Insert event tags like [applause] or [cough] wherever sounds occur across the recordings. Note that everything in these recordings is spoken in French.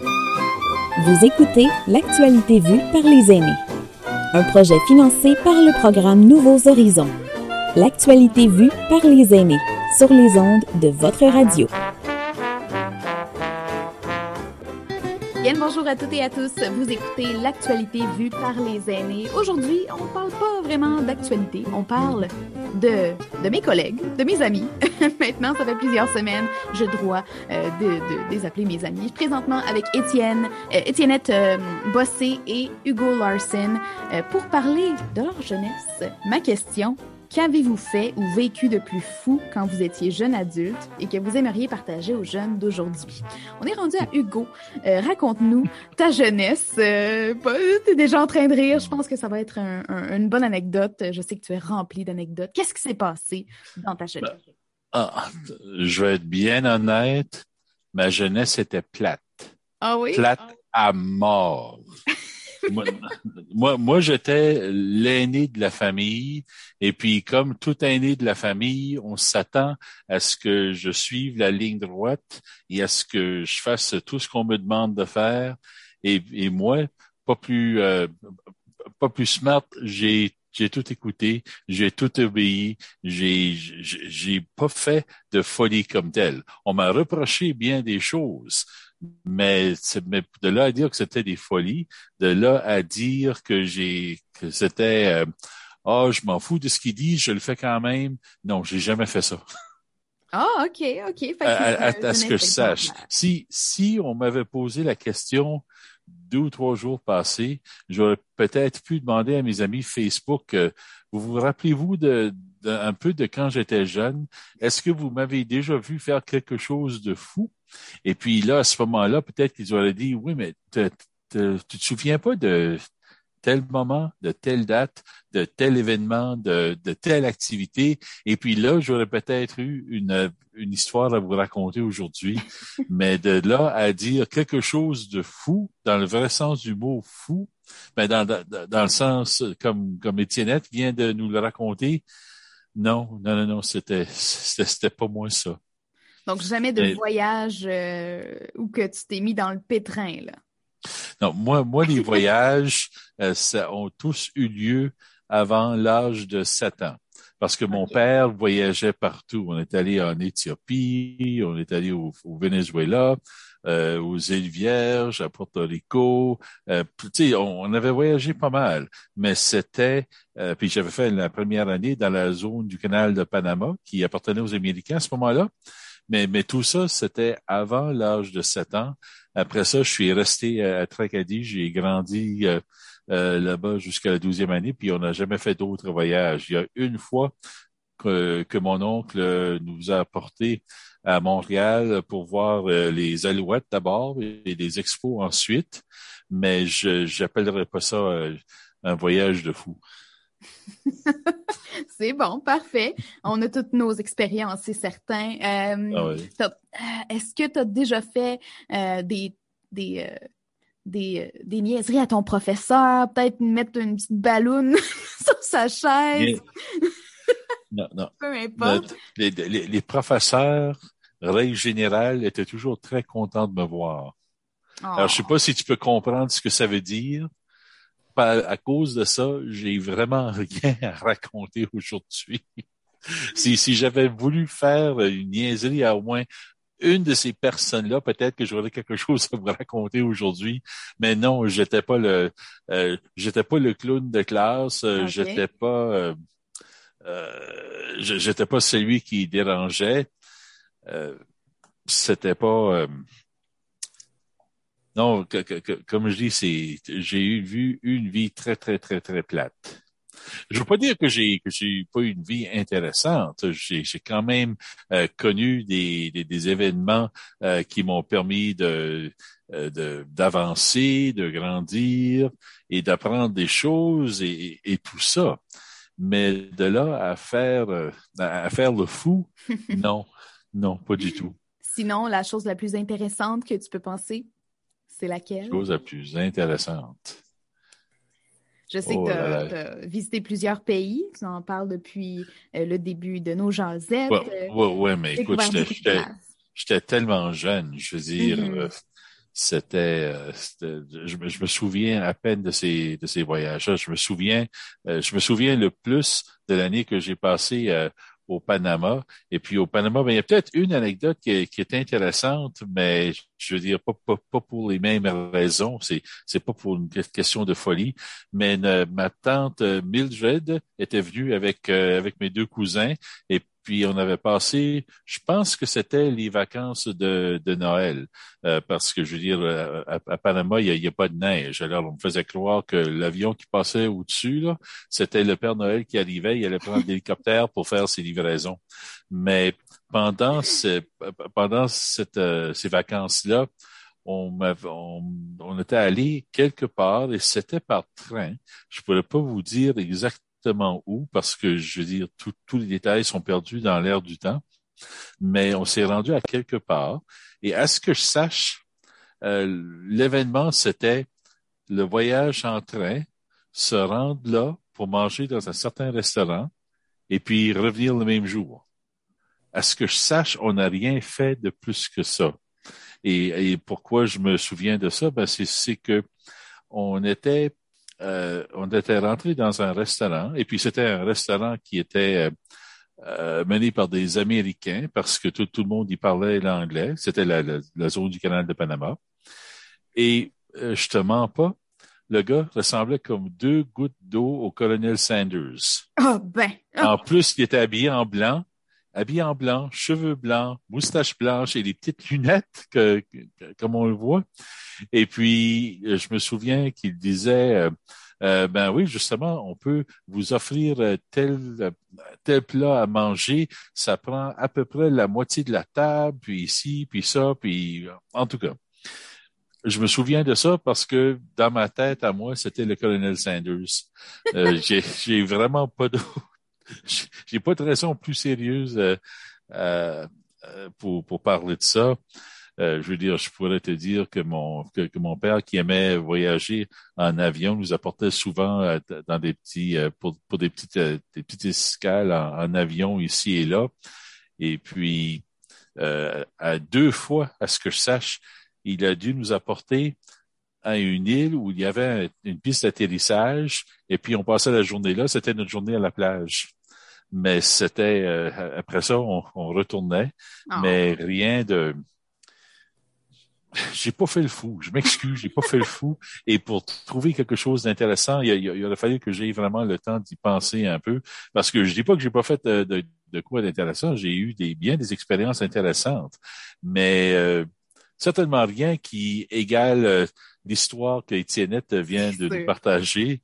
Vous écoutez L'actualité vue par les aînés, un projet financé par le programme Nouveaux Horizons. L'actualité vue par les aînés sur les ondes de votre radio. Bien bonjour à toutes et à tous. Vous écoutez l'actualité vue par les aînés. Aujourd'hui, on ne parle pas vraiment d'actualité. On parle de, de mes collègues, de mes amis. [laughs] Maintenant, ça fait plusieurs semaines, je dois euh, de, de, les appeler mes amis. Présentement avec Étienne, euh, Étiennette euh, Bossé et Hugo Larson euh, pour parler de leur jeunesse. Ma question, Qu'avez-vous fait ou vécu de plus fou quand vous étiez jeune adulte et que vous aimeriez partager aux jeunes d'aujourd'hui? On est rendu à Hugo. Euh, Raconte-nous ta jeunesse. Euh, tu es déjà en train de rire. Je pense que ça va être un, un, une bonne anecdote. Je sais que tu es rempli d'anecdotes. Qu'est-ce qui s'est passé dans ta jeunesse? Ben, ah, je vais être bien honnête. Ma jeunesse était plate. Ah oui? Plate à mort. [laughs] moi, moi, j'étais l'aîné de la famille. Et puis, comme tout aîné de la famille, on s'attend à ce que je suive la ligne droite et à ce que je fasse tout ce qu'on me demande de faire. Et, moi, pas plus, euh, pas plus smart, j'ai j'ai tout écouté, j'ai tout obéi, j'ai j'ai pas fait de folie comme telle. On m'a reproché bien des choses, mais, mais, de là à dire que c'était des folies, de là à dire que j'ai que c'était euh, ah oh, je m'en fous de ce qu'il dit, je le fais quand même. Non, j'ai jamais fait ça. Ah oh, ok ok. Fait à, à, à ce que je sache, si si on m'avait posé la question deux ou trois jours passés, j'aurais peut-être pu demander à mes amis Facebook, euh, vous vous rappelez-vous de, de, un peu de quand j'étais jeune? Est-ce que vous m'avez déjà vu faire quelque chose de fou? Et puis là, à ce moment-là, peut-être qu'ils auraient dit, oui, mais te, te, tu te souviens pas de tel moment, de telle date, de tel événement, de, de telle activité? Et puis là, j'aurais peut-être eu une, une histoire à vous raconter aujourd'hui. [laughs] Mais de là à dire quelque chose de fou, dans le vrai sens du mot fou, mais dans, dans, dans le sens comme, comme Étiennette vient de nous le raconter, non, non, non, non, c'était, c'était pas moi ça. Donc, jamais de voyage euh, où que tu t'es mis dans le pétrin, là. Non, moi, moi, les voyages, euh, ça ont tous eu lieu avant l'âge de 7 ans. Parce que mon okay. père voyageait partout. On est allé en Éthiopie, on est allé au, au Venezuela, euh, aux îles Vierges, à Porto Rico. Euh, on, on avait voyagé pas mal, mais c'était. Euh, puis j'avais fait la première année dans la zone du canal de Panama qui appartenait aux Américains à ce moment-là. Mais, tout ça, c'était avant l'âge de 7 ans. Après ça, je suis resté à Tracadie. J'ai grandi euh, euh, là-bas jusqu'à la douzième année, puis on n'a jamais fait d'autres voyages. Il y a une fois que, mon oncle nous a apporté à Montréal pour voir euh, les alouettes d'abord et les expos ensuite, mais je n'appellerais pas ça un voyage de fou. [laughs] c'est bon, parfait. On a toutes nos expériences, c'est certain. Euh, ah oui. Est-ce que tu as déjà fait euh, des, des, euh, des, des, niaiseries à ton professeur? Peut-être mettre une petite balloune [laughs] sur sa chaise? Non, non. [laughs] Peu importe. Les, les, les professeurs, règle générale, étaient toujours très contents de me voir. Oh. Alors, je sais pas si tu peux comprendre ce que ça veut dire à cause de ça, j'ai vraiment [laughs] rien à raconter aujourd'hui. si si j'avais voulu faire une niaiserie à au moins une de ces personnes-là, peut-être que j'aurais quelque chose à vous raconter aujourd'hui, mais non, j'étais pas le euh, j'étais pas le clown de classe, euh, okay. j'étais pas euh, euh j'étais pas celui qui dérangeait. Euh, c'était pas non, que, que, que, comme je dis, c'est j'ai eu vu une vie très très très très plate. Je veux pas dire que j'ai que j'ai pas une vie intéressante. J'ai quand même euh, connu des, des, des événements euh, qui m'ont permis de de d'avancer, de grandir et d'apprendre des choses et, et, tout ça. Mais de là à faire à faire le fou, [laughs] non, non, pas du tout. Sinon, la chose la plus intéressante que tu peux penser, c'est laquelle? Chose la plus intéressante. Je sais oh que tu as, as, visité plusieurs pays. Tu en parles depuis euh, le début de nos jasettes. Oui, ouais, ouais, mais écoute, j'étais tellement jeune. Je veux dire, mm -hmm. c'était, je, je, me souviens à peine de ces de ces voyages. Je me souviens, je me souviens le plus de l'année que j'ai passée au Panama. Et puis au Panama, ben, il y a peut-être une anecdote qui est, intéressante, mais je veux dire pas, pas, pour les mêmes raisons. C'est c'est pas pour une question de folie, mais ma tante Mildred était venue avec euh, avec mes deux cousins puis on avait passé, je pense que c'était les vacances de, de Noël, euh, parce que je veux dire, euh, à, Panama, il n'y a, a, pas de neige. Alors on me faisait croire que l'avion qui passait au-dessus, c'était le Père Noël qui arrivait, il allait prendre l'hélicoptère pour faire ses livraisons. Mais pendant, pendant cette, euh, ces vacances-là, on, on, on, était allé quelque part et c'était par train. Je pourrais pas vous dire exactement où, parce que je veux dire, tous les détails sont perdus dans l'air du temps, mais on s'est rendu à quelque part. Et à ce que je sache, euh, l'événement, c'était le voyage en train, se rendre là pour manger dans un certain restaurant et puis revenir le même jour. À ce que je sache, on n'a rien fait de plus que ça. Et, pourquoi je me souviens de ça? Ben c'est que on était euh, on était rentré dans un restaurant, et puis c'était un restaurant qui était euh, euh, mené par des Américains, parce que tout, tout le monde y parlait l'anglais. C'était la, la, zone du canal de Panama. Et je te mens pas, le gars ressemblait comme deux gouttes d'eau au colonel Sanders. Oh ben. En plus, il était habillé en blanc, habillé en blanc, cheveux blancs, moustache blanche et des petites lunettes que, comme on le voit. Et puis, euh, je me souviens qu'il disait, euh, euh, ben oui, justement, on peut vous offrir tel tel plat à manger. Ça prend à peu près la moitié de la table, puis ici, puis ça, puis en tout cas. Je me souviens de ça parce que dans ma tête, à moi, c'était le colonel Sanders. [laughs] j'ai vraiment pas de, [laughs] j'ai pas de raison plus sérieuse pour, pour parler de ça. Euh, je veux dire, je pourrais te dire que mon que, mon père qui aimait voyager en avion nous apportait souvent euh, dans des petits euh, pour, pour des petites des petites escales en, avion ici et là. Et puis à deux fois, à ce que je sache, il a dû nous apporter à une île où il y avait une piste d'atterrissage et puis on passait la journée là. C'était notre journée à la plage mais c'était après ça on, retournait, ah. mais rien de j'ai pas fait le fou. Je m'excuse, j'ai pas fait le fou. Et pour trouver quelque chose d'intéressant, il, il, aurait fallu que j'aie vraiment le temps d'y penser un peu. Parce que je dis pas que j'ai pas fait de, de, de quoi d'intéressant. J'ai eu des, bien des expériences intéressantes. Mais euh, certainement rien qui égale euh, l'histoire que Étiennette vient de nous partager.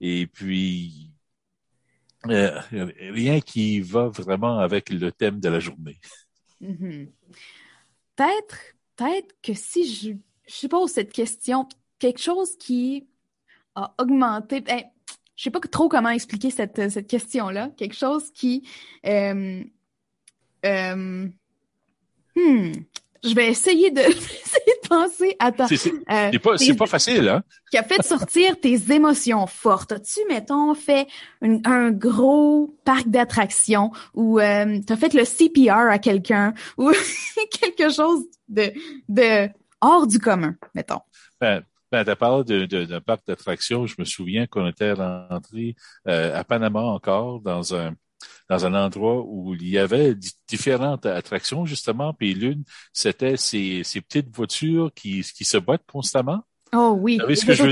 Et puis, euh, rien qui va vraiment avec le thème de la journée. Mm-hmm. Peut-être que si je, pose cette question, quelque chose qui a augmenté, ben, je sais pas trop comment expliquer cette, cette question-là, quelque chose qui, euh, euh, hmm, je vais essayer de [laughs] penser à ta. C'est euh, pas, pas, facile, hein? Qui a fait sortir tes émotions fortes. As-tu, mettons, fait un gros parc d'attractions ou euh, tu as fait le CPR à quelqu'un [laughs] ou quelque chose de, de hors du commun, mettons? Ben, ben, tu parlé d'un parc d'attractions. Je me souviens qu'on était rentré euh, à Panama encore dans un dans un endroit où il y avait différentes attractions, justement, puis l'une, c'était ces, ces petites voitures qui, qui se battent constamment. Oh oui, je veux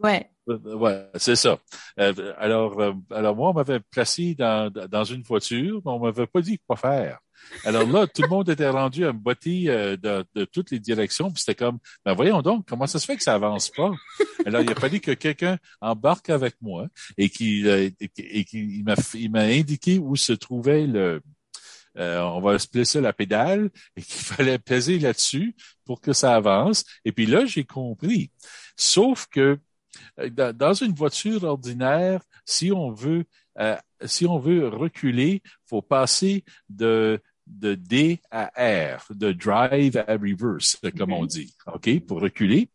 ouais. Euh, ouais, c'est ça. Euh, alors, euh, alors moi, on m'avait placé dans, dans une voiture, mais on m'avait pas dit quoi faire. Alors là, tout le monde était rendu à me botter euh, de, de, toutes les directions. Puis c'était comme, ben voyons donc, comment ça se fait que ça avance pas? Alors, il a fallu que quelqu'un embarque avec moi et qui euh, et qui m'a il m'a indiqué où se trouvait le euh, on va se placer la pédale et qu'il [laughs] fallait peser là-dessus pour que ça avance. Et puis là, j'ai compris. Sauf que dans une voiture ordinaire, si on veut si on veut reculer, faut passer de de D à R, de drive à reverse, comme on dit, OK, pour reculer.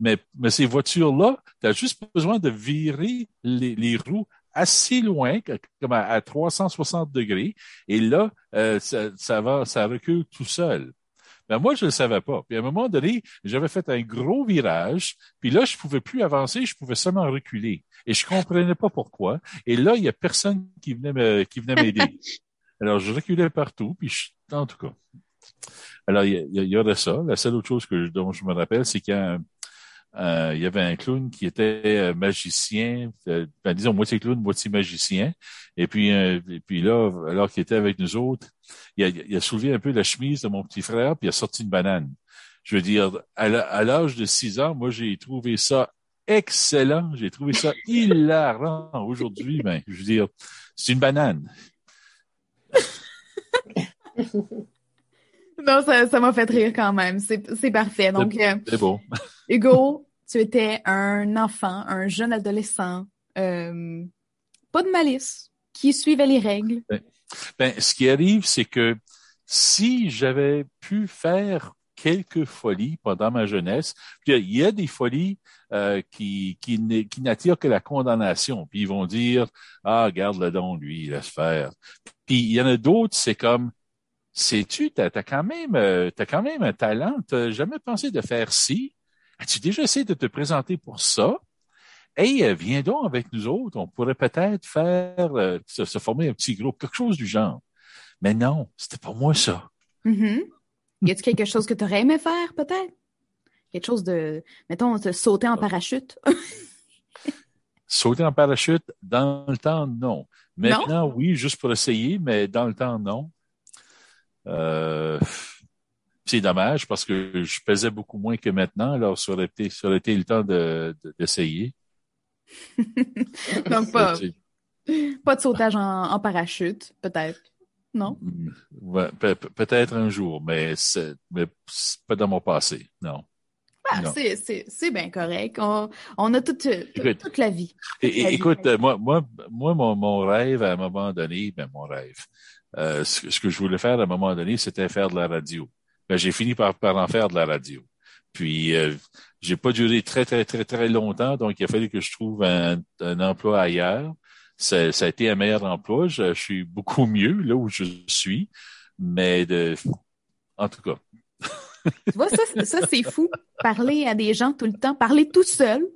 Mais, mais ces voitures-là, tu as juste besoin de virer les, les roues assez loin, comme à, 360 degrés, et là, euh, ça, ça, va, ça recule tout seul. Mais moi, je ne le savais pas. Puis à un moment donné, j'avais fait un gros virage, puis là, je pouvais plus avancer, je pouvais seulement reculer. Et je comprenais pas pourquoi. Et là, il y a personne qui venait me, qui venait m'aider. [laughs] Alors, je reculais partout, puis je, en tout cas. Alors, il y, il y aurait ça. La seule autre chose que dont je me rappelle, c'est qu'il y euh, y avait un clown qui était euh, magicien, euh, ben, disons moitié clown, moitié magicien. Et puis, et puis là, alors qu'il était avec nous autres, il a, il a, soulevé un peu la chemise de mon petit frère, puis il a sorti une banane. Je veux dire, à l'âge de six ans, moi, j'ai trouvé ça excellent. J'ai trouvé ça hilarant. Aujourd'hui, ben, je veux dire, c'est une banane. [laughs] non, ça, m'a fait rire quand même. C'est parfait. Donc, c'est bon. [laughs] Hugo, tu étais un enfant, un jeune adolescent, euh, pas de malice, qui suivait les règles. Ben, ben ce qui arrive, c'est que si j'avais pu faire quelques folies pendant ma jeunesse, puis il y a des folies euh, qui, qui, n'attirent que la condamnation. Puis ils vont dire Ah, garde-le don, lui, laisse faire. Puis il y en a d'autres, c'est comme Sais-tu, t'as as quand même euh, t'as quand même un talent, t'as jamais pensé de faire ci. As-tu déjà essayé de te présenter pour ça? Hey, euh, viens donc avec nous autres, on pourrait peut-être faire euh, se, former un petit groupe, quelque chose du genre. Mais non, c'était pas moi ça. Mm-hmm. Y a-t-il quelque chose que tu aurais aimé faire, peut-être? Quelque chose de, mettons, te sauter en parachute? [laughs] sauter en parachute, dans le temps, non. Maintenant, oui, juste pour essayer, mais dans le temps, non. Euh, c'est dommage parce que je pesais beaucoup moins que maintenant, alors ça aurait été, ça aurait été le temps d'essayer. [laughs] Donc, pas, [laughs] pas de sautage en, parachute, peut-être. Non? Ouais, peut-être un jour, mais c'est pas dans mon passé, non. Ah, c'est bien correct. On, on a toute, toute, la vie. écoute, moi, moi, moi mon, mon, rêve à un moment donné, ben mon rêve, euh, ce, ce, que je voulais faire à un moment donné, c'était faire de la radio ben, j'ai fini par, par en faire de la radio. Puis euh, j'ai pas duré très, très, très, très longtemps, donc il a fallu que je trouve un, un emploi ailleurs. Ça, ça, a été un meilleur emploi. Je, suis beaucoup mieux là où je suis. Mais de en tout cas. Tu vois, ça, ça c'est fou. Parler à des gens tout le temps, parler tout seul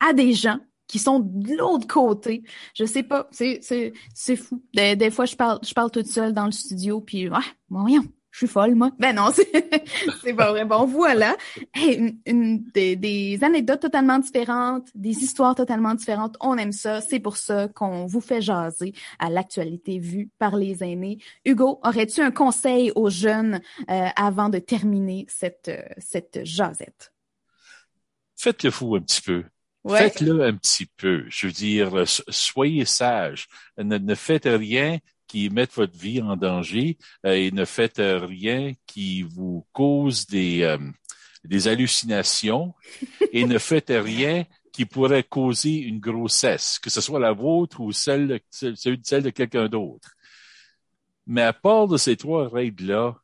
à des gens qui sont de l'autre côté. Je sais pas, c'est fou. Des, des, fois je parle je parle toute seule dans le studio puis ah, voyons, je suis folle, moi. Ben non, [laughs] c'est pas vrai. Bon, voilà. une, des, anecdotes totalement différentes, des histoires totalement différentes. On aime ça. C'est pour ça qu'on vous fait jaser à l'actualité vue par les aînés. Hugo, aurais-tu un conseil aux jeunes euh, avant de terminer cette, euh, cette jasette? Faites-le fou un petit peu. Faites-le un petit peu. Je veux dire, soyez sage. ne faites rien qui mettent votre vie en danger euh, et ne faites rien qui vous cause des, euh, des hallucinations et ne faites rien qui pourrait causer une grossesse, que ce soit la vôtre ou celle de, celle de quelqu'un d'autre. Mais à part de ces trois règles-là,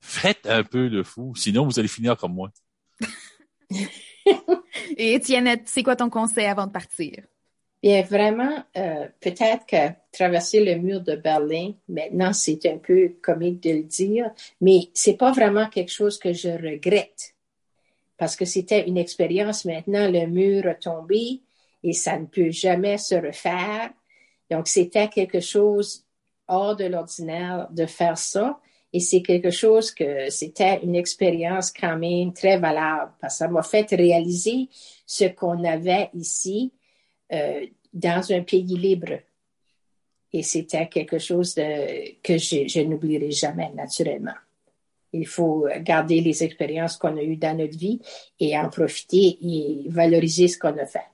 faites un peu de fou, sinon vous allez finir comme moi. [laughs] et Étienne, c'est quoi ton conseil avant de partir? Bien, vraiment, euh, peut-être que traverser le mur de Berlin, maintenant, c'est un peu comique de le dire, mais c'est pas vraiment quelque chose que je regrette. Parce que c'était une expérience maintenant, le mur a tombé et ça ne peut jamais se refaire. Donc, c'était quelque chose hors de l'ordinaire de faire ça. Et c'est quelque chose que c'était une expérience quand même très valable parce que ça m'a fait réaliser ce qu'on avait ici euh, dans un pays libre. Et c'était quelque chose que je, je n'oublierai jamais, naturellement. Il faut garder les expériences qu'on a eues dans notre vie et en profiter et valoriser ce qu'on a fait.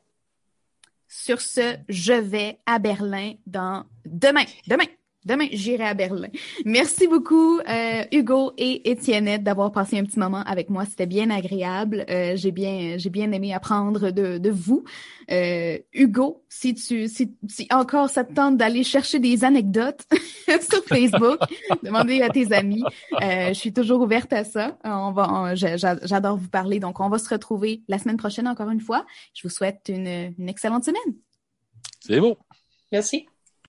Sur ce, je vais à Berlin dans demain. Demain. Demain, j'irai à Berlin. Merci beaucoup, euh, Hugo et Étienne, d'avoir passé un petit moment avec moi. C'était bien agréable. Euh, j'ai bien, j'ai bien aimé apprendre de, de vous. Euh, Hugo, si tu, si, si encore ça te tente d'aller chercher des anecdotes [laughs] sur Facebook, demandez à tes amis. Euh, je suis toujours ouverte à ça. On va, j'adore vous parler. Donc, on va se retrouver la semaine prochaine encore une fois. Je vous souhaite une, une excellente semaine. C'est beau. Merci.